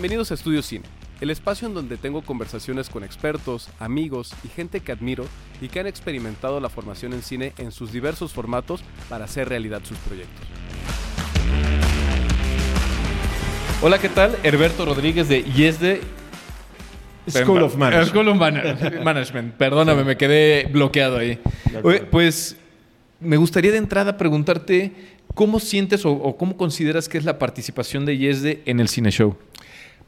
Bienvenidos a Estudio Cine, el espacio en donde tengo conversaciones con expertos, amigos y gente que admiro y que han experimentado la formación en cine en sus diversos formatos para hacer realidad sus proyectos. Hola, ¿qué tal? Herberto Rodríguez de YESDE School of Management. School of Man- Management. Perdóname, me quedé bloqueado ahí. Oye, pues me gustaría de entrada preguntarte cómo sientes o, o cómo consideras que es la participación de YESDE en el Cine Show.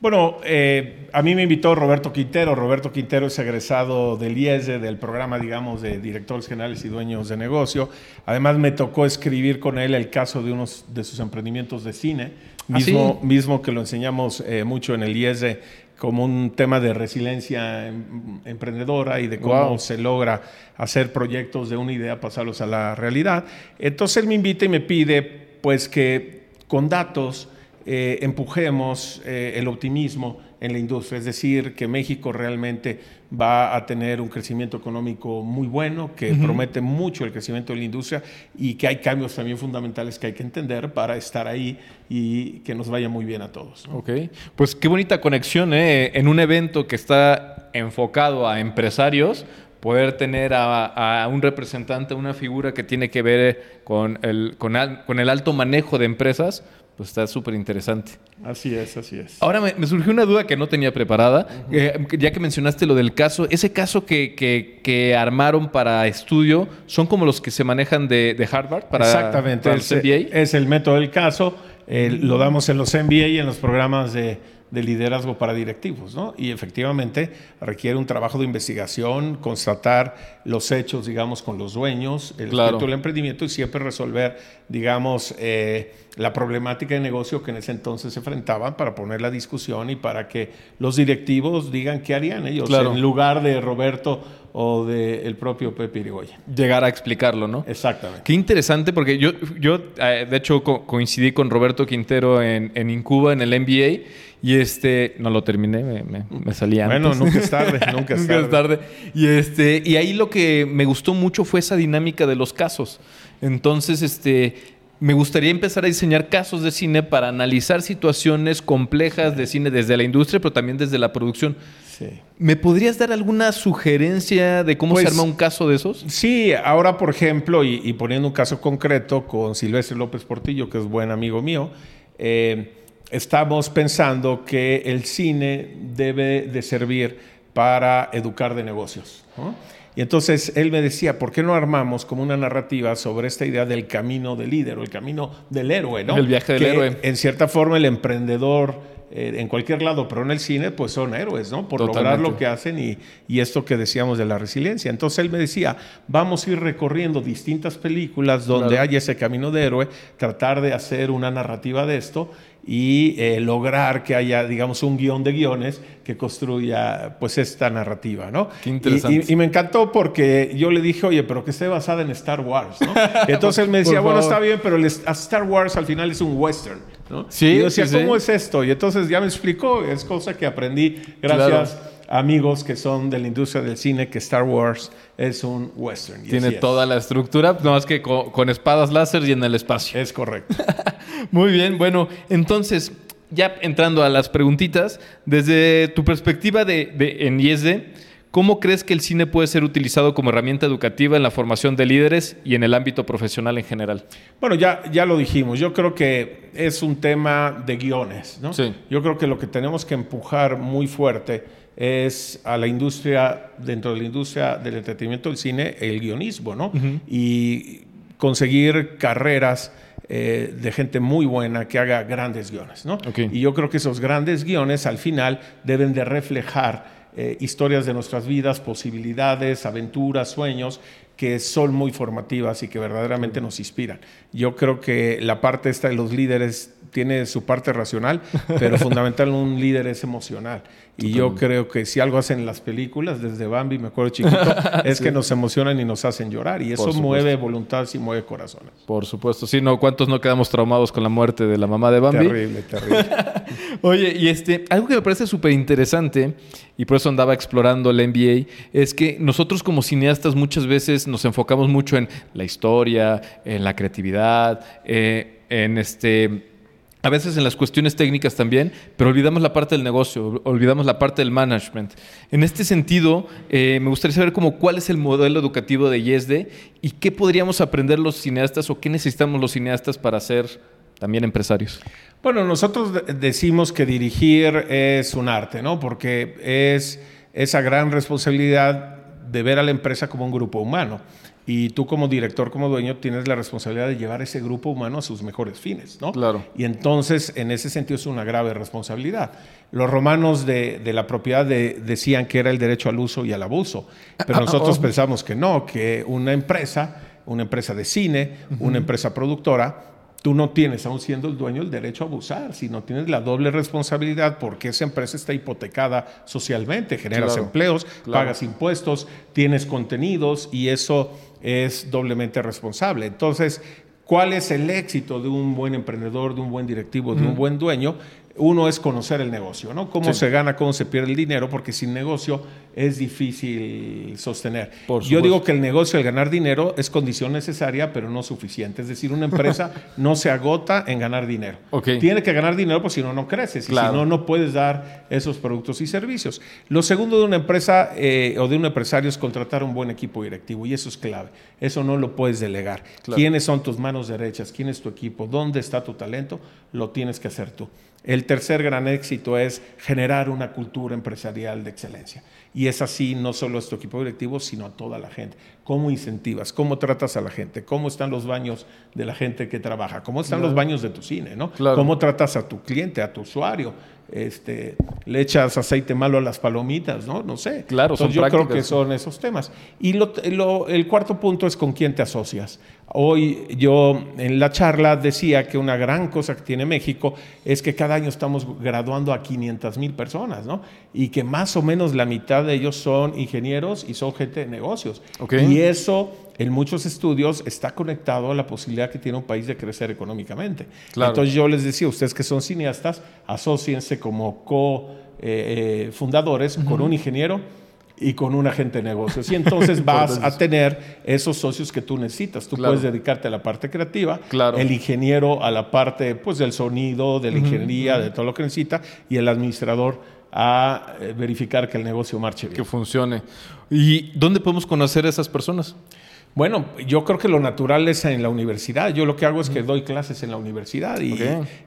Bueno, eh, a mí me invitó Roberto Quintero. Roberto Quintero es egresado del IESE, del programa, digamos, de directores generales y dueños de negocio. Además, me tocó escribir con él el caso de unos de sus emprendimientos de cine, ¿Ah, mismo, sí? mismo que lo enseñamos eh, mucho en el IESE como un tema de resiliencia em- emprendedora y de cómo Wow. se logra hacer proyectos de una idea, pasarlos a la realidad. Entonces él me invita y me pide, pues, que con datos eh, empujemos eh, el optimismo en la industria, es decir, que México realmente va a tener un crecimiento económico muy bueno, que promete mucho el crecimiento de la industria y que hay cambios también fundamentales que hay que entender para estar ahí y que nos vaya muy bien a todos. ¿no? Ok, pues qué bonita conexión, ¿eh? En un evento que está enfocado a empresarios, poder tener a, a un representante, una figura que tiene que ver con el, con, al- con el alto manejo de empresas, pues está súper interesante. Así es, así es. Ahora me, me surgió una duda que no tenía preparada, eh, ya que mencionaste lo del caso, ese caso que, que- que armaron para estudio, ¿son como los que se manejan de, de Harvard para, Exactamente, para es, los MBA? es el método del caso, eh, lo damos en los MBA y en los programas de, de liderazgo para directivos, ¿no? Y efectivamente requiere un trabajo de investigación, constatar los hechos, digamos, con los dueños, el Claro. del emprendimiento y siempre resolver, digamos, eh, la problemática de negocio que en ese entonces se enfrentaban para poner la discusión y para que los directivos digan qué harían ellos Claro. en lugar de Roberto o del propio Pepe Irigoyen. Llegar a explicarlo, ¿no? Exactamente. Qué interesante, porque yo, yo eh, de hecho, co- coincidí con Roberto Quintero en, en Incuba, en el MBA, y este, no lo terminé, me, me, me salí antes. Bueno, nunca es tarde, nunca es Nunca tarde. Y, este, y ahí lo que me gustó mucho fue esa dinámica de los casos. Entonces, este, me gustaría empezar a diseñar casos de cine para analizar situaciones complejas de cine desde la industria, pero también desde la producción. Sí. ¿Me podrías dar alguna sugerencia de cómo se Pues- arma un caso de esos? Sí, ahora por ejemplo, y, y poniendo un caso concreto con Silvestre López Portillo, que es buen amigo mío, eh, estamos pensando que el cine debe de servir para educar de negocios. ¿no? Y entonces él me decía, ¿por qué no armamos como una narrativa sobre esta idea del camino del líder o el camino del héroe? ¿no? El viaje del Que, héroe. En cierta forma el emprendedor eh, en cualquier lado, pero en el cine pues son héroes, ¿no? Por lograr Totalmente. lo que hacen y, y esto que decíamos de la resiliencia. Entonces él me decía, vamos a ir recorriendo distintas películas donde Claro. hay ese camino de héroe, tratar de hacer una narrativa de esto y eh, lograr que haya, digamos, un guion de guiones que construya pues esta narrativa, ¿no? Qué interesante. Y, y- y me encantó porque yo le dije, oye, pero que esté basada en Star Wars, ¿no? Entonces él me decía, bueno, está bien, pero el Star Wars al final es un western, ¿no? Sí, y yo decía, sí, sí. ¿cómo es esto? Y entonces ya me explicó, es cosa que aprendí gracias a amigos que son de la industria del cine, que Star Wars es un western. Tiene es. toda la estructura, no más que co- con, espadas láser y en el espacio. Es correcto. Muy bien, bueno, entonces, ya entrando a las preguntitas, desde tu perspectiva de, de- en IESD, ¿cómo crees que el cine puede ser utilizado como herramienta educativa en la formación de líderes y en el ámbito profesional en general? Bueno, ya, ya lo dijimos. Yo creo que es un tema de guiones, ¿no? Sí. Yo creo que lo que tenemos que empujar muy fuerte es a la industria, dentro de la industria del entretenimiento del cine, el guionismo, ¿no? Y conseguir carreras eh, de gente muy buena que haga grandes guiones, ¿no? Y yo creo que esos grandes guiones al final deben de reflejar eh, historias de nuestras vidas, posibilidades, aventuras, sueños que son muy formativas y que verdaderamente nos inspiran. Yo creo que la parte esta de los líderes tiene su parte racional, pero fundamental un líder es emocional. Y yo creo que si algo hacen las películas, desde Bambi, me acuerdo chiquito, es que nos emocionan y nos hacen llorar. Y eso mueve voluntades y mueve corazones. Por supuesto, sí, no, ¿cuántos no quedamos traumados con la muerte de la mamá de Bambi? Terrible, terrible. Oye, y este, algo que me parece súper interesante, y por eso andaba explorando el NBA, es que nosotros como cineastas muchas veces nos enfocamos mucho en la historia, en la creatividad, eh, en este a veces en las cuestiones técnicas también, pero olvidamos la parte del negocio, olvidamos la parte del management. En este sentido, eh, me gustaría saber cómo, cuál es el modelo educativo de YESDE y qué podríamos aprender los cineastas o qué necesitamos los cineastas para ser también empresarios. Bueno, nosotros decimos que dirigir es un arte, ¿no? Porque es esa gran responsabilidad de ver a la empresa como un grupo humano y tú como director, como dueño, tienes la responsabilidad de llevar ese grupo humano a sus mejores fines, ¿no? Claro. Y entonces, en ese sentido, es una grave responsabilidad. Los romanos de, la propiedad decían que era el derecho al uso y al abuso, pero nosotros oh. pensamos que no, que una empresa, una empresa de cine, una empresa productora, tú no tienes, aún siendo el dueño, el derecho a abusar, sino tienes la doble responsabilidad porque esa empresa está hipotecada socialmente, generas empleos, pagas impuestos, tienes contenidos y eso es doblemente responsable. Entonces, ¿cuál es el éxito de un buen emprendedor, de un buen directivo, de un buen dueño? Uno es conocer el negocio, ¿no? Cómo se gana, cómo se pierde el dinero, porque sin negocio es difícil sostener. Yo digo que el negocio, el ganar dinero, es condición necesaria, pero no suficiente. Es decir, una empresa no se agota en ganar dinero. Tiene que ganar dinero, porque si no, no creces. Y si no, no puedes dar esos productos y servicios. Lo segundo de una empresa eh, o de un empresario es contratar un buen equipo directivo, y eso es clave. Eso no lo puedes delegar. ¿Quiénes son tus manos derechas? ¿Quién es tu equipo? ¿Dónde está tu talento? Lo tienes que hacer tú. El tercer gran éxito es generar una cultura empresarial de excelencia. Y es así no solo a tu equipo directivo, sino a toda la gente. ¿Cómo incentivas? ¿Cómo tratas a la gente? ¿Cómo están los baños de la gente que trabaja? ¿Cómo están los baños de tu cine? ¿no? ¿Cómo tratas a tu cliente, a tu usuario? Este, le echas aceite malo a las palomitas, ¿no? No sé. Claro, Entonces, yo creo que son esos temas. Y el cuarto punto es con quién te asocias. Hoy yo en la charla decía que una gran cosa que tiene México es que cada año estamos graduando a 500 mil personas, ¿no? Y que más o menos la mitad de ellos son ingenieros y son gente de negocios. Y eso en muchos estudios está conectado a la posibilidad que tiene un país de crecer económicamente. Entonces yo les decía, ustedes que son cineastas, asociense como co-fundadores con un ingeniero y con un agente de negocios. Y entonces vas a tener esos socios que tú necesitas. Tú puedes dedicarte a la parte creativa, el ingeniero a la parte pues, del sonido, de la ingeniería, de todo lo que necesita, y el administrador a eh, verificar que el negocio marche bien. Que funcione. ¿Y dónde podemos conocer a esas personas? Bueno, yo creo que lo natural es en la universidad. Yo lo que hago es que doy clases en la universidad y,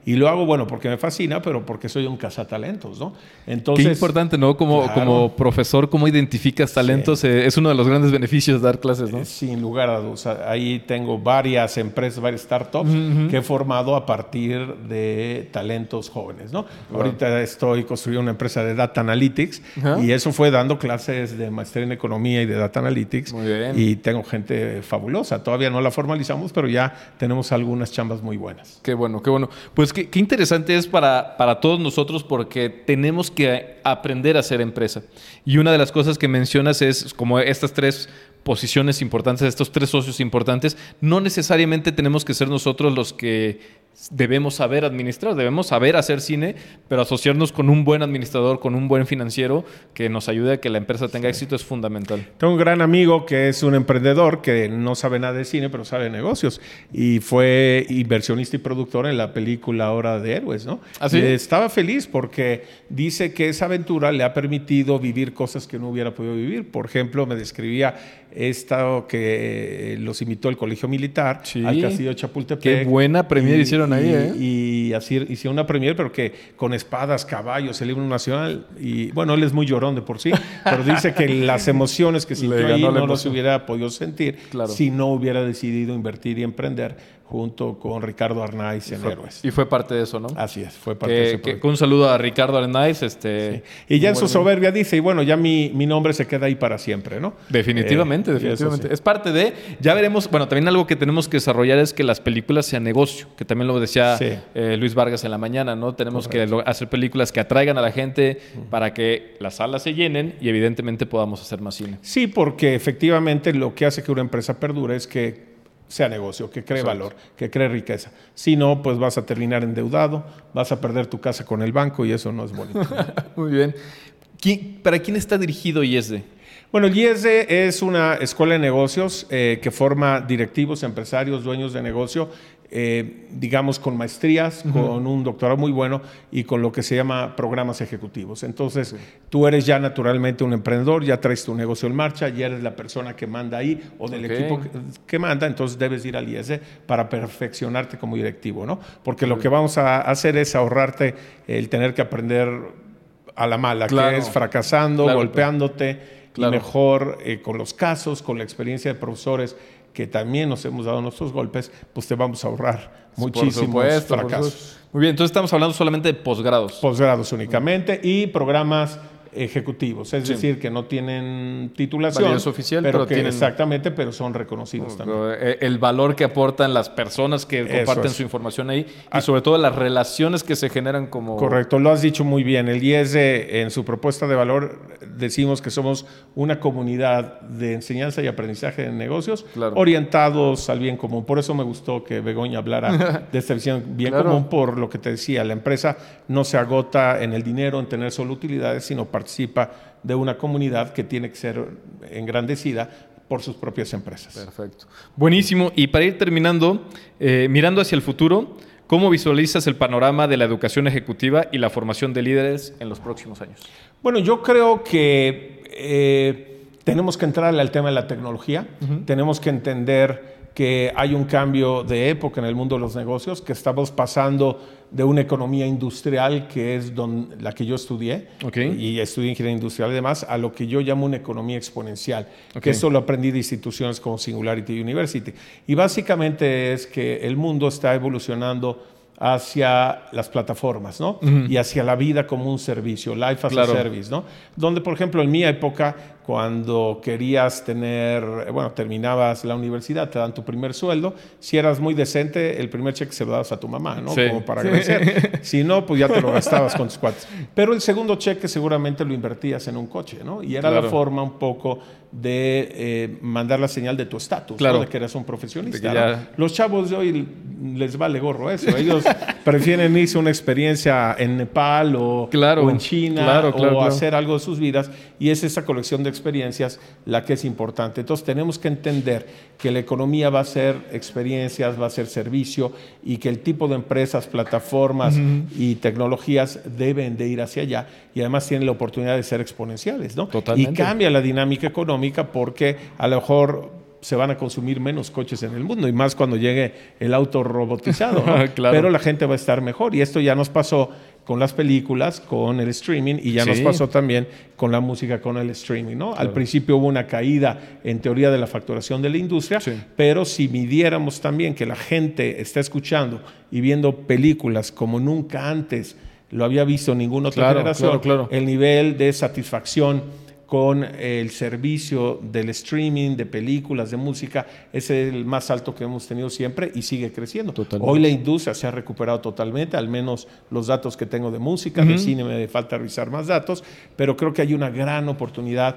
y lo hago, bueno, porque me fascina, pero porque soy un cazatalentos, ¿no? Entonces, Qué importante, ¿no? Como, como profesor, cómo identificas talentos, eh, es uno de los grandes beneficios de dar clases, ¿no? Eh, sin lugar a dudas. Ahí tengo varias empresas, varias startups que he formado a partir de talentos jóvenes, ¿no? Ahorita estoy construyendo una empresa de Data Analytics y eso fue dando clases de maestría en economía y de Data Analytics. Muy bien. Y tengo gente fabulosa. Todavía no la formalizamos, pero ya tenemos algunas chambas muy buenas. Qué bueno, qué bueno. Pues qué, interesante es para, para todos nosotros porque tenemos que aprender a ser empresa. Y una de las cosas que mencionas es como estas tres posiciones importantes, estos tres socios importantes, no necesariamente tenemos que ser nosotros los que debemos saber administrar, debemos saber hacer cine, pero asociarnos con un buen administrador, con un buen financiero que nos ayude a que la empresa tenga éxito es fundamental. Tengo un gran amigo que es un emprendedor que no sabe nada de cine, pero sabe de negocios y fue inversionista y productor en la película Hora de Héroes, ¿no? ¿Ah, estaba feliz porque dice que esa aventura le ha permitido vivir cosas que no hubiera podido vivir. Por ejemplo, me describía estado que los invitó el Colegio Militar al Castillo Chapultepec. Qué buena premier hicieron ahí, ¿eh? Y así hicieron una premier, pero que con espadas, caballos, el himno nacional. Y bueno, él es muy llorón de por sí, pero dice que las emociones que sintió ahí no las hubiera podido sentir si no hubiera decidido invertir y emprender junto con Ricardo Arnaiz en Héroes. Y fue parte de eso, ¿no? Así es, fue parte de eso. Un saludo a Ricardo Arnaiz. Este, Y ya en su soberbia dice, y bueno, ya mi, mi, nombre se queda ahí para siempre, ¿no? Definitivamente, eh, definitivamente. Es parte de, ya veremos, bueno, también algo que tenemos que desarrollar es que las películas sean negocio, que también lo decía eh, Luis Vargas en la mañana, ¿no? Tenemos que hacer películas que atraigan a la gente para que las salas se llenen y evidentemente podamos hacer más cine. Sí, porque efectivamente lo que hace que una empresa perdure es que sea negocio, que cree valor, que cree riqueza. Si no, pues vas a terminar endeudado, vas a perder tu casa con el banco y eso no es bonito. Muy bien. ¿Para quién está dirigido IESDE? Bueno, el IESDE es una escuela de negocios eh, que forma directivos, empresarios, dueños de negocio eh, digamos, con maestrías, con un doctorado muy bueno y con lo que se llama programas ejecutivos. Entonces, tú eres ya naturalmente un emprendedor, ya traes tu negocio en marcha, ya eres la persona que manda ahí o del equipo que, manda, entonces debes ir al IES para perfeccionarte como directivo, ¿no? Porque lo que vamos a hacer es ahorrarte el tener que aprender a la mala, que es fracasando, golpeándote, y mejor eh, con los casos, con la experiencia de profesores que también nos hemos dado nuestros golpes, pues te vamos a ahorrar muchísimos fracasos. Muy bien, entonces estamos hablando solamente de posgrados. Posgrados únicamente y programas ejecutivos, es decir, que no tienen titulación, oficial, pero, que, exactamente, pero son reconocidos también. Eh, el valor que aportan las personas que comparten su información ahí y ah. sobre todo las relaciones que se generan como Correcto, lo has dicho muy bien. El IES en su propuesta de valor decimos que somos una comunidad de enseñanza y aprendizaje de negocios orientados al bien común. Por eso me gustó que Begoña hablara de esta visión bien común por lo que te decía, la empresa no se agota en el dinero, en tener solo utilidades, sino para participa de una comunidad que tiene que ser engrandecida por sus propias empresas. Perfecto. Buenísimo. Y para ir terminando, eh, mirando hacia el futuro, ¿cómo visualizas el panorama de la educación ejecutiva y la formación de líderes en los próximos años? Bueno, yo creo que eh, tenemos que entrar al tema de la tecnología, tenemos que entender que hay un cambio de época en el mundo de los negocios, que estamos pasando de una economía industrial, que es la que yo estudié, y estudié ingeniería industrial y demás, a lo que yo llamo una economía exponencial, que eso lo aprendí de instituciones como Singularity University. Y básicamente es que el mundo está evolucionando hacia las plataformas, ¿no? Y hacia la vida como un servicio, life as a service, ¿no? Donde, por ejemplo, en mi época cuando querías tener, bueno, terminabas la universidad, te dan tu primer sueldo. Si eras muy decente, el primer cheque se lo dabas a tu mamá, ¿no? Como para agradecer. si no, pues ya te lo gastabas con tus cuates. Pero el segundo cheque seguramente lo invertías en un coche, ¿no? Y era la forma un poco de eh, mandar la señal de tu estatus, claro. de que eras un profesionista. Los chavos de hoy les vale gorro eso. Ellos prefieren irse una experiencia en Nepal o, o en China o hacer algo de sus vidas. Y es esa colección de experiencias la que es importante. Entonces tenemos que entender que la economía va a ser experiencias, va a ser servicio y que el tipo de empresas, plataformas y tecnologías deben de ir hacia allá y además tienen la oportunidad de ser exponenciales. ¿no? Y cambia la dinámica económica porque a lo mejor se van a consumir menos coches en el mundo y más cuando llegue el auto robotizado. Pero la gente va a estar mejor y esto ya nos pasó con las películas, con el streaming y ya nos pasó también con la música, con el streaming. ¿no? Al principio hubo una caída en teoría de la facturación de la industria, pero si midiéramos también que la gente está escuchando y viendo películas como nunca antes lo había visto ninguna otra generación, el nivel de satisfacción con el servicio del streaming, de películas, de música, es el más alto que hemos tenido siempre y sigue creciendo. Hoy la industria se ha recuperado totalmente, al menos los datos que tengo de música, de cine me falta revisar más datos, pero creo que hay una gran oportunidad,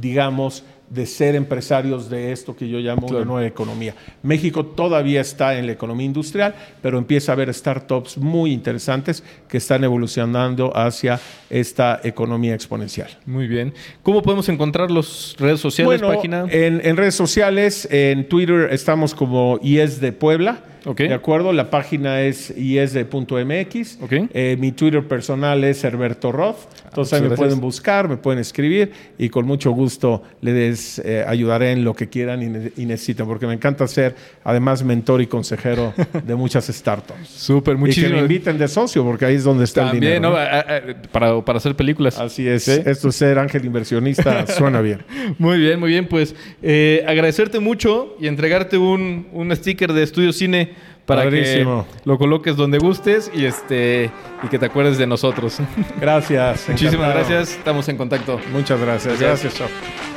digamos, de ser empresarios de esto que yo llamo la nueva economía. México todavía está en la economía industrial, pero empieza a haber startups muy interesantes que están evolucionando hacia esta economía exponencial. Muy bien. ¿Cómo podemos encontrar las redes sociales, página? En, en redes sociales, en Twitter estamos como IES de Puebla. ¿De acuerdo? La página es isd.mx. Eh, mi Twitter personal es Herberto Roth. Entonces ahí me pueden buscar, me pueden escribir y con mucho gusto les eh, ayudaré en lo que quieran y, necesiten, porque me encanta ser además mentor y consejero de muchas startups. Súper, muchísimo. Y que me inviten de socio, porque ahí es donde está el dinero. Para, para, hacer películas. Así es. Esto es ser ángel inversionista suena bien. Muy bien, muy bien. Pues eh, agradecerte mucho y entregarte un, un sticker de Estudio Cine para que lo coloques donde gustes y este y que te acuerdes de nosotros. Gracias. Muchísimas gracias. Estamos en contacto. Muchas gracias. Gracias, gracias